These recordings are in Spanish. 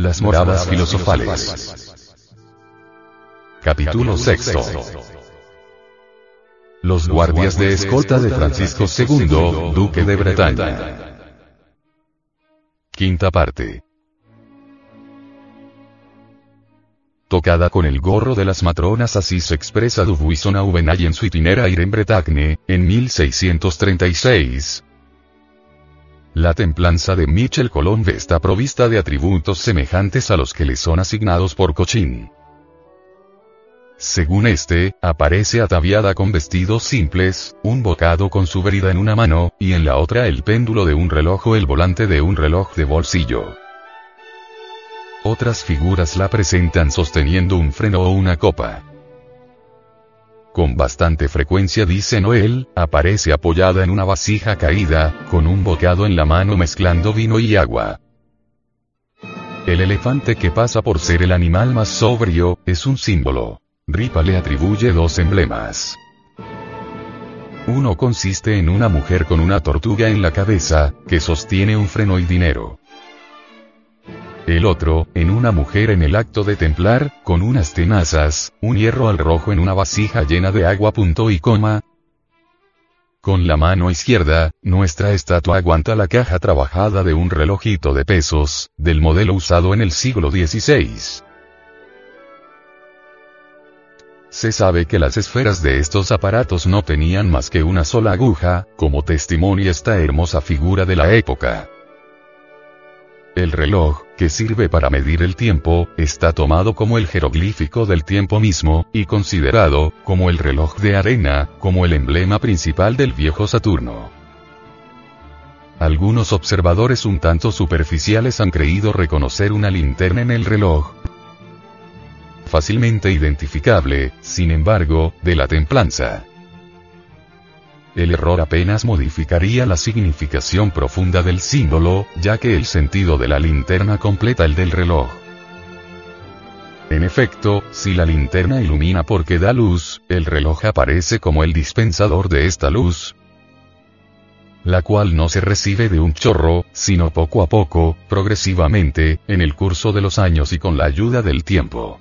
Las moradas filosofales. Capítulo sexto. Los guardias de escolta de Francisco II, duque de Bretaña. Quinta parte. Tocada con el gorro de las matronas así se expresa Dubuisson Aubenay en su itinéraire en Bretagne, en 1636. La templanza de Michel Colombe está provista de atributos semejantes a los que le son asignados por Cochin. Según este, aparece ataviada con vestidos simples, un bocado con su verida en una mano, y en la otra el péndulo de un reloj o el volante de un reloj de bolsillo. Otras figuras la presentan sosteniendo un freno o una copa. Con bastante frecuencia dice Noel, aparece apoyada en una vasija caída, con un bocado en la mano mezclando vino y agua. El elefante que pasa por ser el animal más sobrio, es un símbolo. Ripa le atribuye dos emblemas. Uno consiste en una mujer con una tortuga en la cabeza, que sostiene un freno y dinero el otro, en una mujer en el acto de templar, con unas tenazas, un hierro al rojo en una vasija llena de agua punto y coma. Con la mano izquierda, nuestra estatua aguanta la caja trabajada de un relojito de pesos, del modelo usado en el siglo XVI. Se sabe que las esferas de estos aparatos no tenían más que una sola aguja, como testimonia esta hermosa figura de la época. El reloj, que sirve para medir el tiempo, está tomado como el jeroglífico del tiempo mismo, y considerado, como el reloj de arena, como el emblema principal del viejo Saturno. Algunos observadores un tanto superficiales han creído reconocer una linterna en el reloj, fácilmente identificable, sin embargo, de la templanza. El error apenas modificaría la significación profunda del símbolo, ya que el sentido de la linterna completa el del reloj. En efecto, si la linterna ilumina porque da luz, el reloj aparece como el dispensador de esta luz, la cual no se recibe de un chorro, sino poco a poco, progresivamente, en el curso de los años y con la ayuda del tiempo.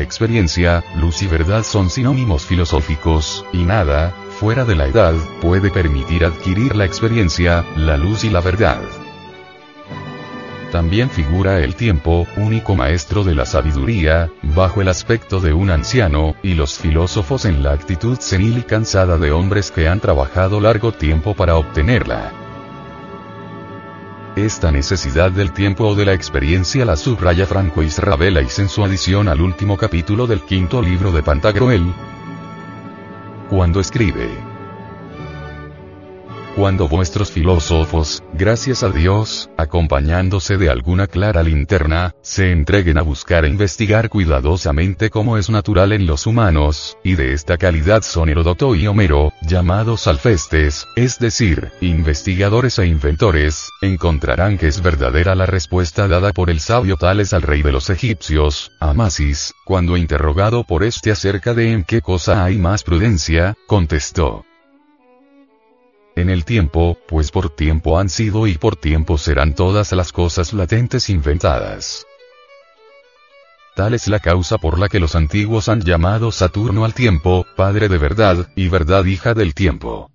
Experiencia, luz y verdad son sinónimos filosóficos, y nada, fuera de la edad, puede permitir adquirir la experiencia, la luz y la verdad. También figura el tiempo, único maestro de la sabiduría, bajo el aspecto de un anciano, y los filósofos en la actitud senil y cansada de hombres que han trabajado largo tiempo para obtenerla. Esta necesidad del tiempo o de la experiencia la subraya Franco Israbeláis en su adición al último capítulo del quinto libro de Pantagruel, cuando escribe cuando vuestros filósofos, gracias a Dios, acompañándose de alguna clara linterna, se entreguen a buscar e investigar cuidadosamente como es natural en los humanos, y de esta calidad son Herodoto y Homero, llamados alfestes, es decir, investigadores e inventores, encontrarán que es verdadera la respuesta dada por el sabio Tales al rey de los egipcios, Amasis, cuando interrogado por este acerca de en qué cosa hay más prudencia, contestó, en el tiempo, pues por tiempo han sido y por tiempo serán todas las cosas latentes inventadas. Tal es la causa por la que los antiguos han llamado Saturno al tiempo, padre de verdad, y verdad hija del tiempo.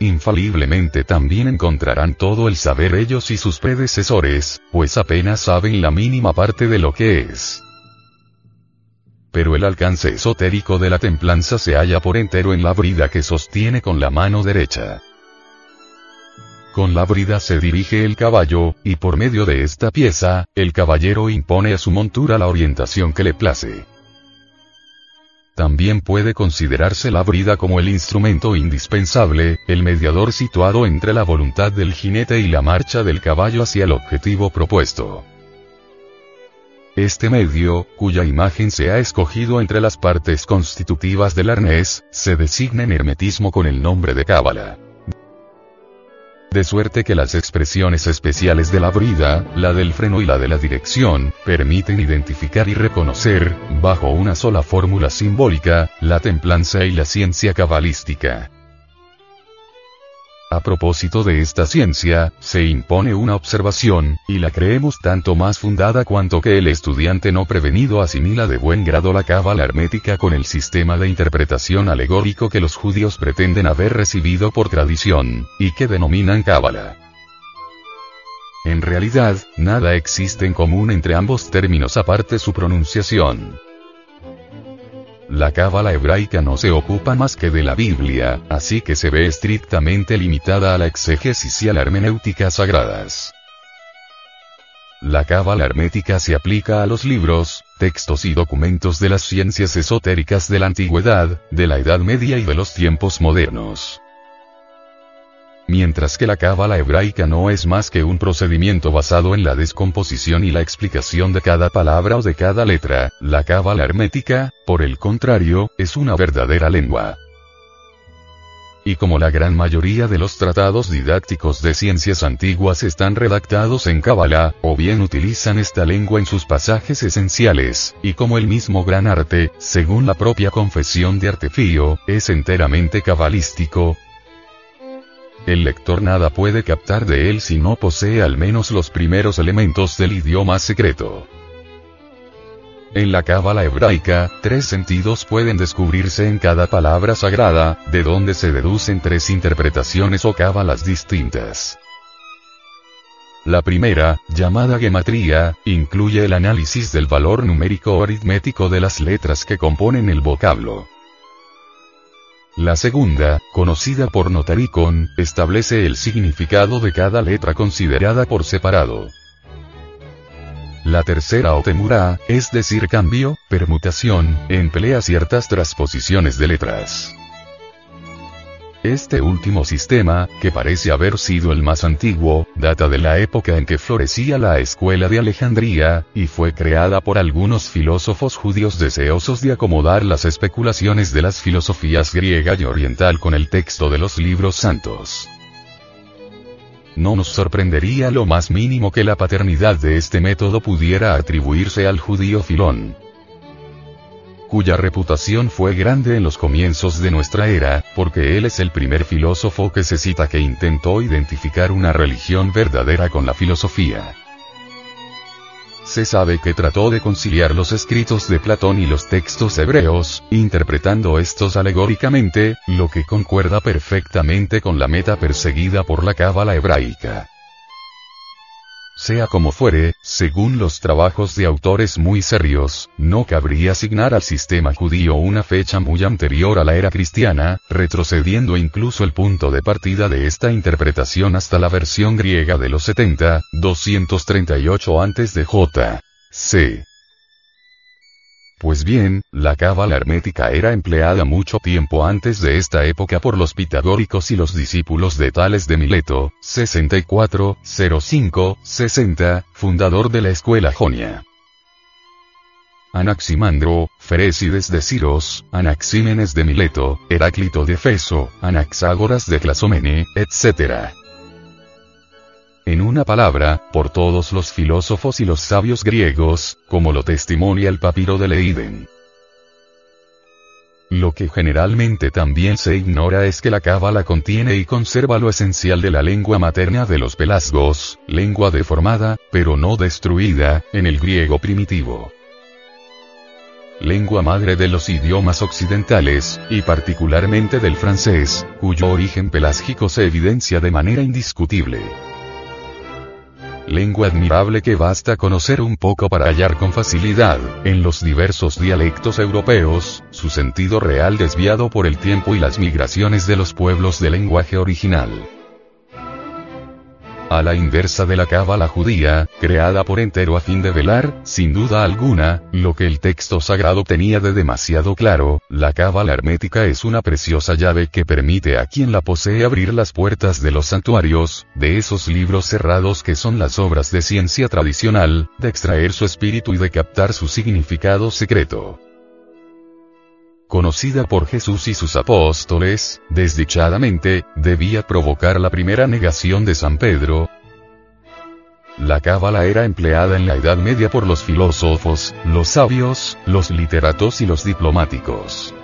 Infaliblemente también encontrarán todo el saber ellos y sus predecesores, pues apenas saben la mínima parte de lo que es pero el alcance esotérico de la templanza se halla por entero en la brida que sostiene con la mano derecha. Con la brida se dirige el caballo, y por medio de esta pieza, el caballero impone a su montura la orientación que le place. También puede considerarse la brida como el instrumento indispensable, el mediador situado entre la voluntad del jinete y la marcha del caballo hacia el objetivo propuesto. Este medio, cuya imagen se ha escogido entre las partes constitutivas del arnés, se designa en hermetismo con el nombre de cábala. De suerte que las expresiones especiales de la brida, la del freno y la de la dirección, permiten identificar y reconocer, bajo una sola fórmula simbólica, la templanza y la ciencia cabalística. A propósito de esta ciencia, se impone una observación, y la creemos tanto más fundada cuanto que el estudiante no prevenido asimila de buen grado la cábala hermética con el sistema de interpretación alegórico que los judíos pretenden haber recibido por tradición, y que denominan cábala. En realidad, nada existe en común entre ambos términos aparte su pronunciación. La cábala hebraica no se ocupa más que de la Biblia, así que se ve estrictamente limitada a la exégesis y a la hermenéutica sagradas. La cábala hermética se aplica a los libros, textos y documentos de las ciencias esotéricas de la antigüedad, de la Edad Media y de los tiempos modernos. Mientras que la cábala hebraica no es más que un procedimiento basado en la descomposición y la explicación de cada palabra o de cada letra, la cábala hermética, por el contrario, es una verdadera lengua. Y como la gran mayoría de los tratados didácticos de ciencias antiguas están redactados en cábala, o bien utilizan esta lengua en sus pasajes esenciales, y como el mismo gran arte, según la propia confesión de Artefío, es enteramente cabalístico, el lector nada puede captar de él si no posee al menos los primeros elementos del idioma secreto. En la cábala hebraica, tres sentidos pueden descubrirse en cada palabra sagrada, de donde se deducen tres interpretaciones o cábalas distintas. La primera, llamada gematría, incluye el análisis del valor numérico o aritmético de las letras que componen el vocablo. La segunda, conocida por Notaricon, establece el significado de cada letra considerada por separado. La tercera o temurá, es decir cambio, permutación, emplea ciertas transposiciones de letras. Este último sistema, que parece haber sido el más antiguo, data de la época en que florecía la escuela de Alejandría, y fue creada por algunos filósofos judíos deseosos de acomodar las especulaciones de las filosofías griega y oriental con el texto de los libros santos. No nos sorprendería lo más mínimo que la paternidad de este método pudiera atribuirse al judío Filón cuya reputación fue grande en los comienzos de nuestra era, porque él es el primer filósofo que se cita que intentó identificar una religión verdadera con la filosofía. Se sabe que trató de conciliar los escritos de Platón y los textos hebreos, interpretando estos alegóricamente, lo que concuerda perfectamente con la meta perseguida por la cábala hebraica. Sea como fuere, según los trabajos de autores muy serios, no cabría asignar al sistema judío una fecha muy anterior a la era cristiana, retrocediendo incluso el punto de partida de esta interpretación hasta la versión griega de los 70, 238 antes de J. C. Pues bien, la cábala hermética era empleada mucho tiempo antes de esta época por los pitagóricos y los discípulos de Tales de Mileto, 64, 05, 60, fundador de la escuela jonia. Anaximandro, Ferécides de Ciros, Anaxímenes de Mileto, Heráclito de Feso, Anaxágoras de Clasomene, etc. En una palabra, por todos los filósofos y los sabios griegos, como lo testimonia el papiro de Leiden. Lo que generalmente también se ignora es que la cábala contiene y conserva lo esencial de la lengua materna de los pelasgos, lengua deformada, pero no destruida, en el griego primitivo. Lengua madre de los idiomas occidentales, y particularmente del francés, cuyo origen pelásgico se evidencia de manera indiscutible lengua admirable que basta conocer un poco para hallar con facilidad, en los diversos dialectos europeos, su sentido real desviado por el tiempo y las migraciones de los pueblos del lenguaje original a la inversa de la cábala judía, creada por entero a fin de velar, sin duda alguna, lo que el texto sagrado tenía de demasiado claro, la cábala hermética es una preciosa llave que permite a quien la posee abrir las puertas de los santuarios, de esos libros cerrados que son las obras de ciencia tradicional, de extraer su espíritu y de captar su significado secreto conocida por Jesús y sus apóstoles, desdichadamente, debía provocar la primera negación de San Pedro. La cábala era empleada en la Edad Media por los filósofos, los sabios, los literatos y los diplomáticos.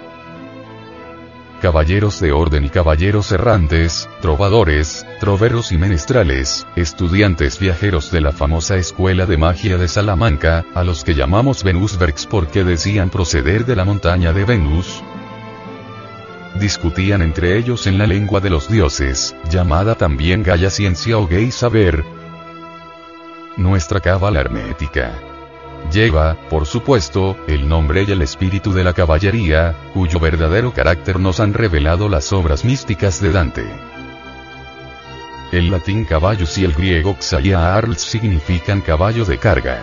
Caballeros de orden y caballeros errantes, trovadores, troveros y menestrales, estudiantes viajeros de la famosa escuela de magia de Salamanca, a los que llamamos Venusbergs porque decían proceder de la montaña de Venus, discutían entre ellos en la lengua de los dioses, llamada también Gaia ciencia o gay saber, nuestra cábala hermética. Lleva, por supuesto, el nombre y el espíritu de la caballería, cuyo verdadero carácter nos han revelado las obras místicas de Dante. El latín caballos y el griego xaia arls significan caballo de carga.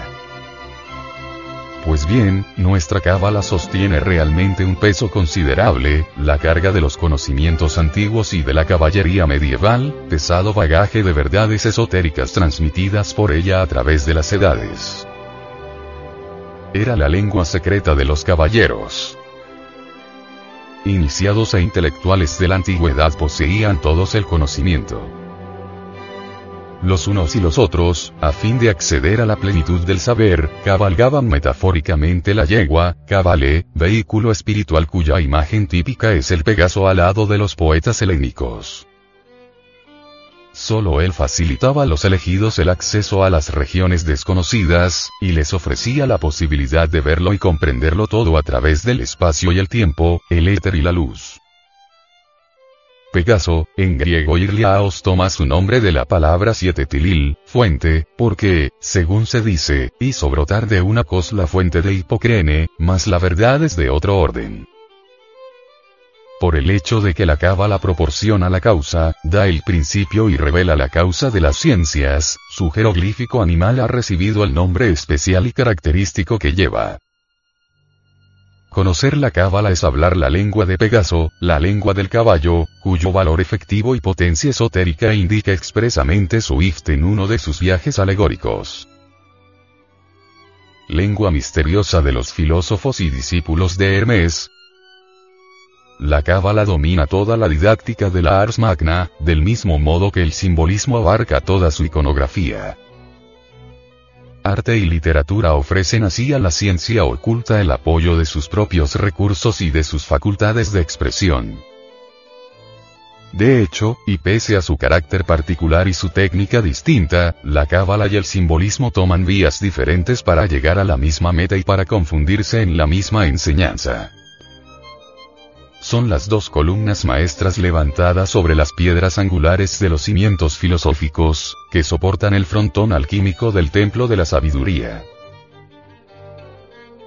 Pues bien, nuestra cábala sostiene realmente un peso considerable, la carga de los conocimientos antiguos y de la caballería medieval, pesado bagaje de verdades esotéricas transmitidas por ella a través de las edades. Era la lengua secreta de los caballeros. Iniciados e intelectuales de la antigüedad poseían todos el conocimiento los unos y los otros, a fin de acceder a la plenitud del saber, cabalgaban metafóricamente la yegua, cabale, vehículo espiritual cuya imagen típica es el Pegaso alado de los poetas helénicos. Solo él facilitaba a los elegidos el acceso a las regiones desconocidas, y les ofrecía la posibilidad de verlo y comprenderlo todo a través del espacio y el tiempo, el éter y la luz. Pegaso, en griego Irliaos toma su nombre de la palabra siete tilil, fuente, porque, según se dice, hizo brotar de una cos la fuente de Hipocrene, mas la verdad es de otro orden. Por el hecho de que la cábala proporciona la causa, da el principio y revela la causa de las ciencias, su jeroglífico animal ha recibido el nombre especial y característico que lleva. Conocer la cábala es hablar la lengua de Pegaso, la lengua del caballo, cuyo valor efectivo y potencia esotérica indica expresamente su Ift en uno de sus viajes alegóricos. Lengua misteriosa de los filósofos y discípulos de Hermes, la cábala domina toda la didáctica de la Ars Magna, del mismo modo que el simbolismo abarca toda su iconografía arte y literatura ofrecen así a la ciencia oculta el apoyo de sus propios recursos y de sus facultades de expresión. De hecho, y pese a su carácter particular y su técnica distinta, la cábala y el simbolismo toman vías diferentes para llegar a la misma meta y para confundirse en la misma enseñanza son las dos columnas maestras levantadas sobre las piedras angulares de los cimientos filosóficos, que soportan el frontón alquímico del templo de la sabiduría.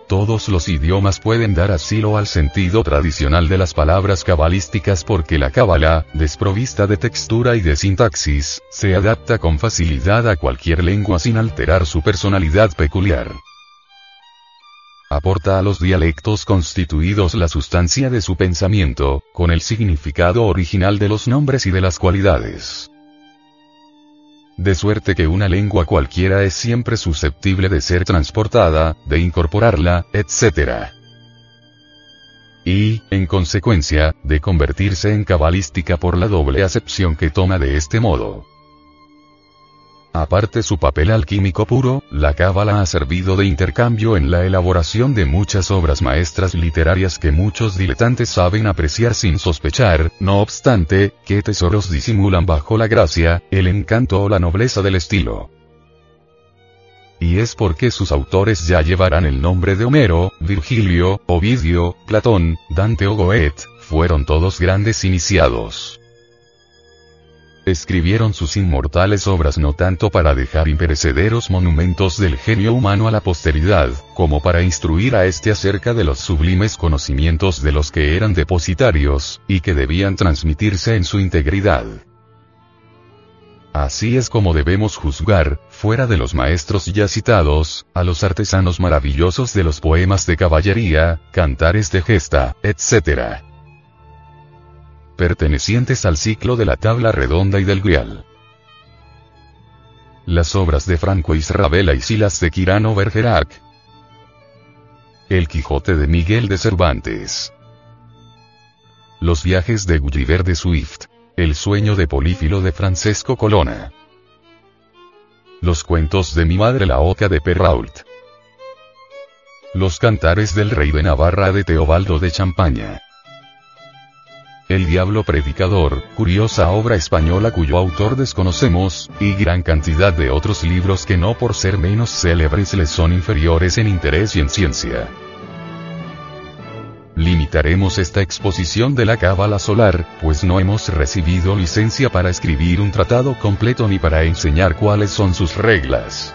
Todos los idiomas pueden dar asilo al sentido tradicional de las palabras cabalísticas porque la cábala, desprovista de textura y de sintaxis, se adapta con facilidad a cualquier lengua sin alterar su personalidad peculiar aporta a los dialectos constituidos la sustancia de su pensamiento, con el significado original de los nombres y de las cualidades. De suerte que una lengua cualquiera es siempre susceptible de ser transportada, de incorporarla, etc. Y, en consecuencia, de convertirse en cabalística por la doble acepción que toma de este modo. Aparte su papel alquímico puro, la cábala ha servido de intercambio en la elaboración de muchas obras maestras literarias que muchos diletantes saben apreciar sin sospechar, no obstante, qué tesoros disimulan bajo la gracia, el encanto o la nobleza del estilo. Y es porque sus autores ya llevarán el nombre de Homero, Virgilio, Ovidio, Platón, Dante o Goethe, fueron todos grandes iniciados escribieron sus inmortales obras no tanto para dejar imperecederos monumentos del genio humano a la posteridad, como para instruir a éste acerca de los sublimes conocimientos de los que eran depositarios, y que debían transmitirse en su integridad. Así es como debemos juzgar, fuera de los maestros ya citados, a los artesanos maravillosos de los poemas de caballería, cantares de gesta, etc pertenecientes al ciclo de la tabla redonda y del grial. Las obras de Franco Israbela y Silas de Quirano Bergerac. El Quijote de Miguel de Cervantes. Los viajes de Gulliver de Swift. El sueño de Polífilo de Francesco Colonna. Los cuentos de mi madre la oca de Perrault. Los cantares del rey de Navarra de Teobaldo de Champaña. El Diablo Predicador, curiosa obra española cuyo autor desconocemos, y gran cantidad de otros libros que no por ser menos célebres les son inferiores en interés y en ciencia. Limitaremos esta exposición de la cábala solar, pues no hemos recibido licencia para escribir un tratado completo ni para enseñar cuáles son sus reglas.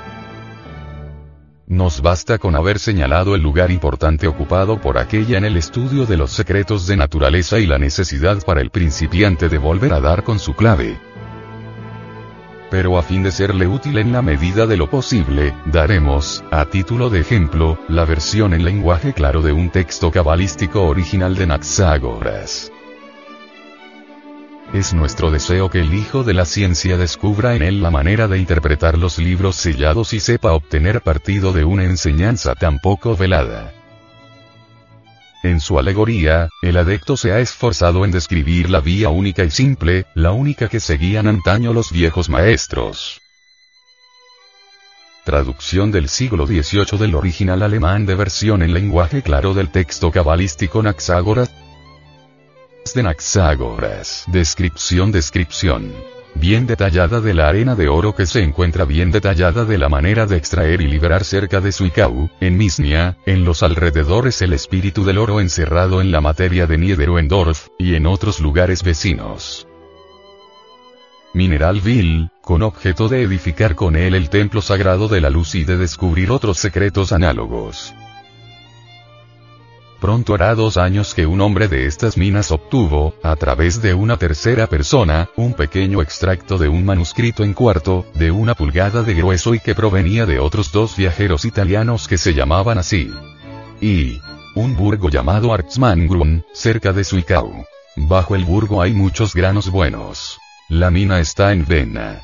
Nos basta con haber señalado el lugar importante ocupado por aquella en el estudio de los secretos de naturaleza y la necesidad para el principiante de volver a dar con su clave. Pero a fin de serle útil en la medida de lo posible, daremos, a título de ejemplo, la versión en lenguaje claro de un texto cabalístico original de Naxágoras. Es nuestro deseo que el Hijo de la Ciencia descubra en él la manera de interpretar los libros sellados y sepa obtener partido de una enseñanza tan poco velada. En su alegoría, el adecto se ha esforzado en describir la vía única y simple, la única que seguían antaño los viejos maestros. Traducción del siglo XVIII del original alemán de versión en lenguaje claro del texto cabalístico Naxágoras, de Naxágoras. Descripción Descripción. Bien detallada de la arena de oro que se encuentra bien detallada de la manera de extraer y liberar cerca de Suikau, en Misnia, en los alrededores el espíritu del oro encerrado en la materia de Niederoendorf, y en otros lugares vecinos. Mineralville, con objeto de edificar con él el templo sagrado de la luz y de descubrir otros secretos análogos. Pronto hará dos años que un hombre de estas minas obtuvo, a través de una tercera persona, un pequeño extracto de un manuscrito en cuarto, de una pulgada de grueso y que provenía de otros dos viajeros italianos que se llamaban así. Y. Un burgo llamado Artsmangrun, cerca de Suikau. Bajo el burgo hay muchos granos buenos. La mina está en Vena.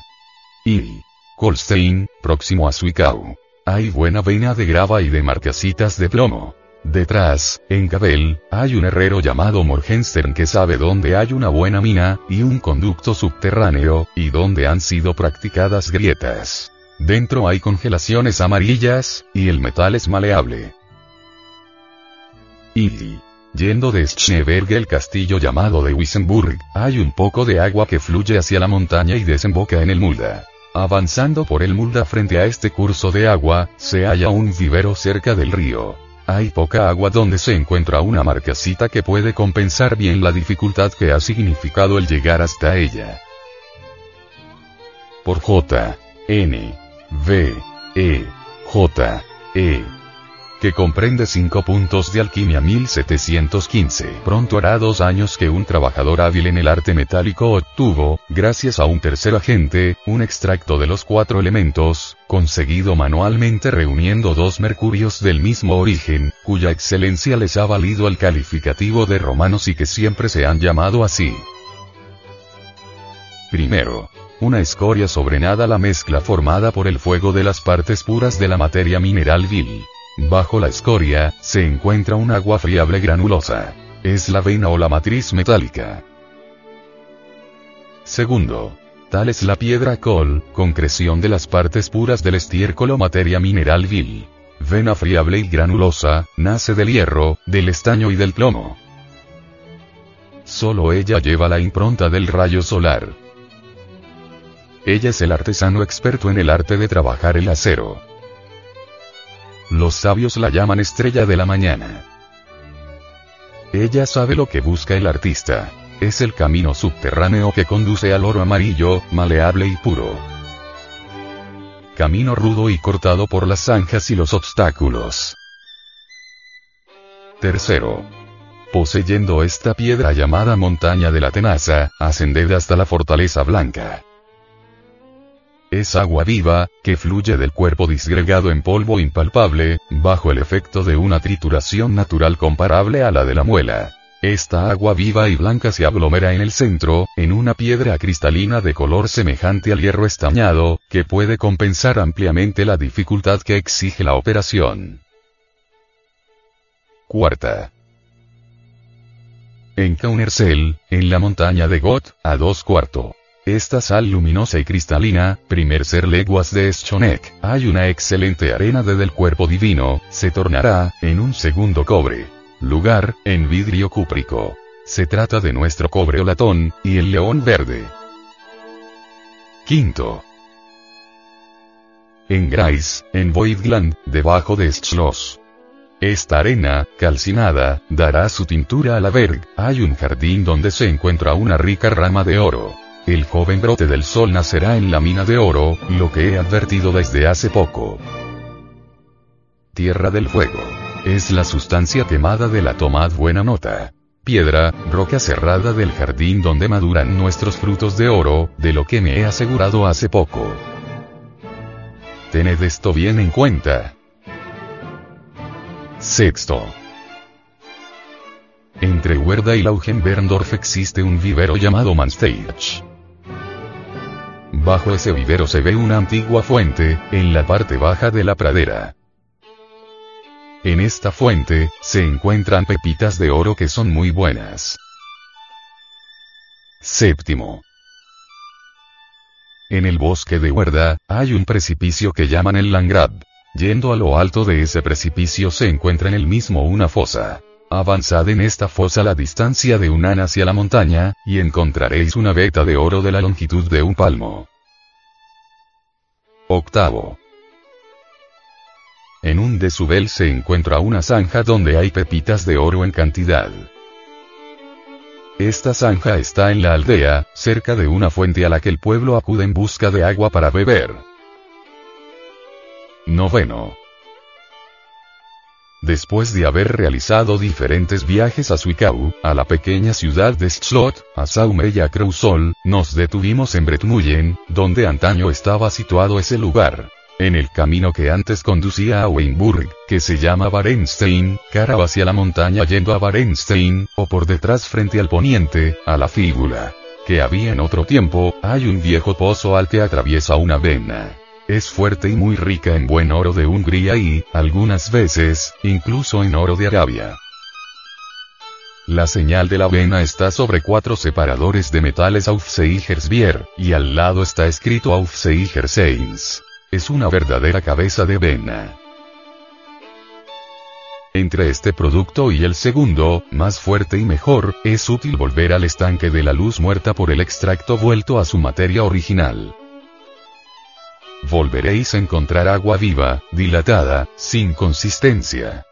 Y. Kolstein, próximo a Suikau. Hay buena vena de grava y de marcasitas de plomo. Detrás, en Cabel, hay un herrero llamado Morgenstern que sabe dónde hay una buena mina, y un conducto subterráneo, y dónde han sido practicadas grietas. Dentro hay congelaciones amarillas, y el metal es maleable. Y, yendo de Schneeberg el castillo llamado de Wissenburg, hay un poco de agua que fluye hacia la montaña y desemboca en el Mulda. Avanzando por el Mulda frente a este curso de agua, se halla un vivero cerca del río. Hay poca agua donde se encuentra una marcasita que puede compensar bien la dificultad que ha significado el llegar hasta ella. Por J. N. V. E. J. E que comprende cinco puntos de alquimia 1715. Pronto hará dos años que un trabajador hábil en el arte metálico obtuvo, gracias a un tercer agente, un extracto de los cuatro elementos, conseguido manualmente reuniendo dos mercurios del mismo origen, cuya excelencia les ha valido el calificativo de romanos y que siempre se han llamado así. Primero, una escoria sobrenada la mezcla formada por el fuego de las partes puras de la materia mineral vil. Bajo la escoria, se encuentra un agua friable granulosa. Es la vena o la matriz metálica. Segundo. Tal es la piedra col, concreción de las partes puras del estiércol o materia mineral vil. Vena friable y granulosa, nace del hierro, del estaño y del plomo. Solo ella lleva la impronta del rayo solar. Ella es el artesano experto en el arte de trabajar el acero. Los sabios la llaman estrella de la mañana. Ella sabe lo que busca el artista. Es el camino subterráneo que conduce al oro amarillo, maleable y puro. Camino rudo y cortado por las zanjas y los obstáculos. Tercero. Poseyendo esta piedra llamada montaña de la tenaza, ascended hasta la fortaleza blanca. Es agua viva, que fluye del cuerpo disgregado en polvo impalpable, bajo el efecto de una trituración natural comparable a la de la muela. Esta agua viva y blanca se aglomera en el centro, en una piedra cristalina de color semejante al hierro estañado, que puede compensar ampliamente la dificultad que exige la operación. Cuarta. En Kaunersel, en la montaña de Got, a dos cuartos. Esta sal luminosa y cristalina, primer ser leguas de Schonek, hay una excelente arena de del cuerpo divino, se tornará, en un segundo cobre. Lugar, en vidrio cúprico. Se trata de nuestro cobre o latón, y el león verde. Quinto. En Grais, en Voidland, debajo de Schloss. Esta arena, calcinada, dará su tintura a la Berg, hay un jardín donde se encuentra una rica rama de oro. El joven brote del sol nacerá en la mina de oro, lo que he advertido desde hace poco. Tierra del fuego. Es la sustancia quemada de la tomad buena nota. Piedra, roca cerrada del jardín donde maduran nuestros frutos de oro, de lo que me he asegurado hace poco. Tened esto bien en cuenta. Sexto. Entre Huerda y Laugenberndorf existe un vivero llamado Mansteich. Bajo ese vivero se ve una antigua fuente, en la parte baja de la pradera. En esta fuente, se encuentran pepitas de oro que son muy buenas. Séptimo. En el bosque de Huerda, hay un precipicio que llaman el Langrad. Yendo a lo alto de ese precipicio se encuentra en el mismo una fosa. Avanzad en esta fosa la distancia de un an hacia la montaña, y encontraréis una veta de oro de la longitud de un palmo. Octavo. En un desubel se encuentra una zanja donde hay pepitas de oro en cantidad. Esta zanja está en la aldea, cerca de una fuente a la que el pueblo acude en busca de agua para beber. Noveno. Después de haber realizado diferentes viajes a Zwickau, a la pequeña ciudad de Schlot, a Saume y a Kreuzol, nos detuvimos en Bretmullen, donde antaño estaba situado ese lugar. En el camino que antes conducía a Weinburg, que se llama Barenstein, cara hacia la montaña yendo a Barenstein, o por detrás frente al poniente, a la fíbula. Que había en otro tiempo, hay un viejo pozo al que atraviesa una vena. Es fuerte y muy rica en buen oro de Hungría y, algunas veces, incluso en oro de Arabia. La señal de la vena está sobre cuatro separadores de metales Aufseigersbier, y al lado está escrito Aufseigerseins. Es una verdadera cabeza de vena. Entre este producto y el segundo, más fuerte y mejor, es útil volver al estanque de la luz muerta por el extracto vuelto a su materia original volveréis a encontrar agua viva, dilatada, sin consistencia.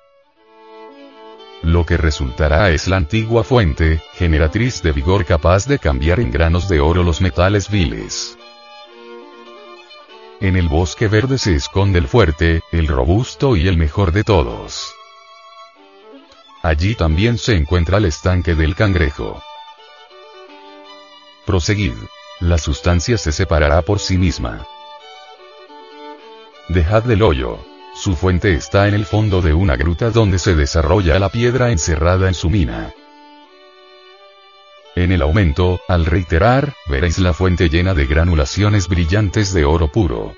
Lo que resultará es la antigua fuente, generatriz de vigor capaz de cambiar en granos de oro los metales viles. En el bosque verde se esconde el fuerte, el robusto y el mejor de todos. Allí también se encuentra el estanque del cangrejo. Proseguid. La sustancia se separará por sí misma. Dejad del hoyo. Su fuente está en el fondo de una gruta donde se desarrolla la piedra encerrada en su mina. En el aumento, al reiterar, veréis la fuente llena de granulaciones brillantes de oro puro.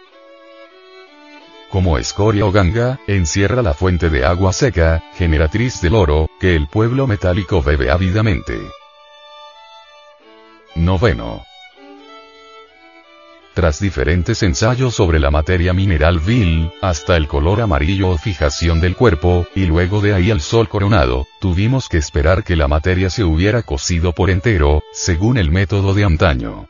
Como escoria o ganga, encierra la fuente de agua seca, generatriz del oro, que el pueblo metálico bebe ávidamente. Noveno. Tras diferentes ensayos sobre la materia mineral vil, hasta el color amarillo o fijación del cuerpo, y luego de ahí al sol coronado, tuvimos que esperar que la materia se hubiera cocido por entero, según el método de antaño.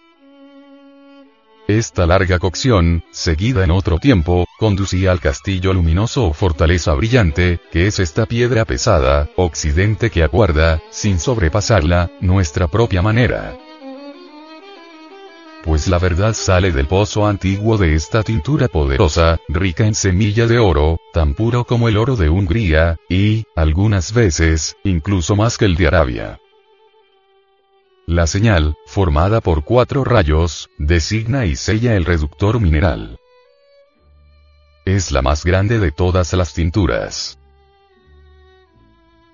Esta larga cocción, seguida en otro tiempo, conducía al castillo luminoso o fortaleza brillante, que es esta piedra pesada, occidente que aguarda, sin sobrepasarla, nuestra propia manera pues la verdad sale del pozo antiguo de esta tintura poderosa, rica en semilla de oro, tan puro como el oro de Hungría, y, algunas veces, incluso más que el de Arabia. La señal, formada por cuatro rayos, designa y sella el reductor mineral. Es la más grande de todas las tinturas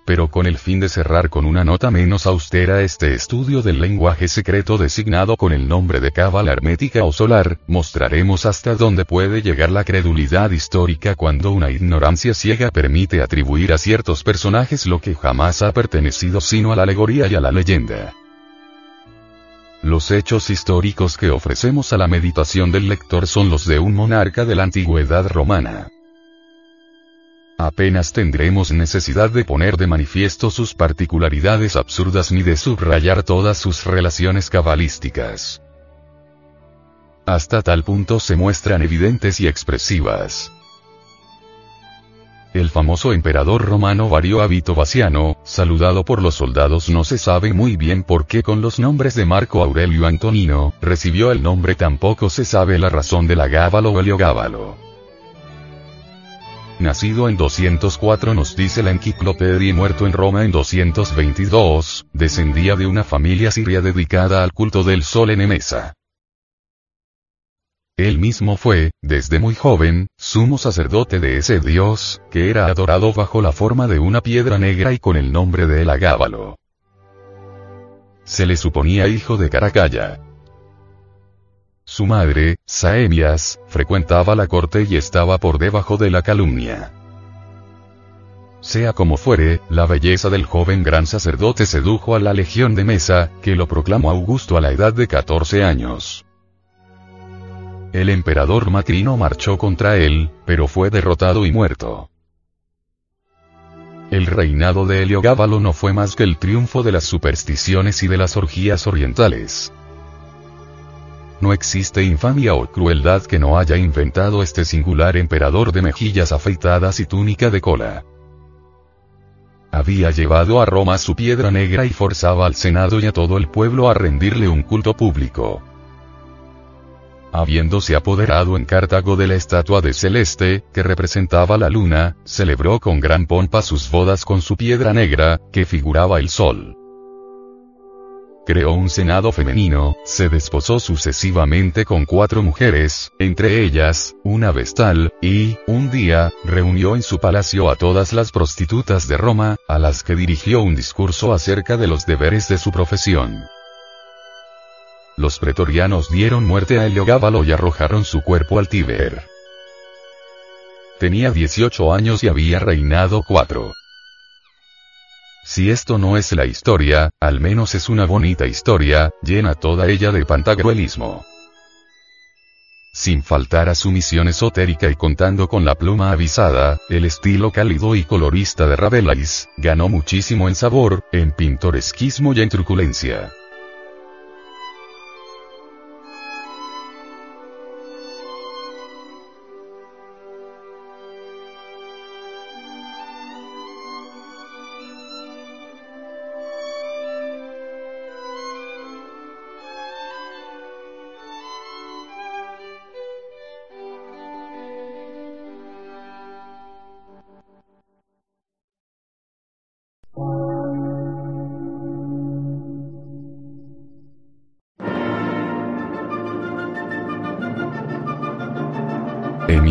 pero con el fin de cerrar con una nota menos austera este estudio del lenguaje secreto designado con el nombre de cábala hermética o solar, mostraremos hasta dónde puede llegar la credulidad histórica cuando una ignorancia ciega permite atribuir a ciertos personajes lo que jamás ha pertenecido sino a la alegoría y a la leyenda. Los hechos históricos que ofrecemos a la meditación del lector son los de un monarca de la antigüedad romana Apenas tendremos necesidad de poner de manifiesto sus particularidades absurdas ni de subrayar todas sus relaciones cabalísticas. Hasta tal punto se muestran evidentes y expresivas. El famoso emperador romano Vario Habito Vaciano, saludado por los soldados no se sabe muy bien por qué con los nombres de Marco Aurelio Antonino, recibió el nombre tampoco se sabe la razón de la Gábalo o Heliogábalo. Nacido en 204 nos dice la enciclopedia y muerto en Roma en 222, descendía de una familia siria dedicada al culto del sol en Emesa. Él mismo fue, desde muy joven, sumo sacerdote de ese dios, que era adorado bajo la forma de una piedra negra y con el nombre de Elagábalo. Se le suponía hijo de Caracalla. Su madre, Saemias, frecuentaba la corte y estaba por debajo de la calumnia. Sea como fuere, la belleza del joven gran sacerdote sedujo a la legión de Mesa, que lo proclamó Augusto a la edad de 14 años. El emperador Macrino marchó contra él, pero fue derrotado y muerto. El reinado de Heliogábalo no fue más que el triunfo de las supersticiones y de las orgías orientales. No existe infamia o crueldad que no haya inventado este singular emperador de mejillas afeitadas y túnica de cola. Había llevado a Roma su piedra negra y forzaba al Senado y a todo el pueblo a rendirle un culto público habiéndose apoderado en Cartago de la estatua de Celeste, que representaba la luna, celebró con gran pompa sus bodas con su piedra negra, que figuraba el sol. Creó un senado femenino, se desposó sucesivamente con cuatro mujeres, entre ellas, una vestal, y, un día, reunió en su palacio a todas las prostitutas de Roma, a las que dirigió un discurso acerca de los deberes de su profesión. Los pretorianos dieron muerte a Heliogábalo y arrojaron su cuerpo al Tíber. Tenía 18 años y había reinado cuatro. Si esto no es la historia, al menos es una bonita historia, llena toda ella de pantagruelismo. Sin faltar a su misión esotérica y contando con la pluma avisada, el estilo cálido y colorista de Rabelais, ganó muchísimo en sabor, en pintoresquismo y en truculencia.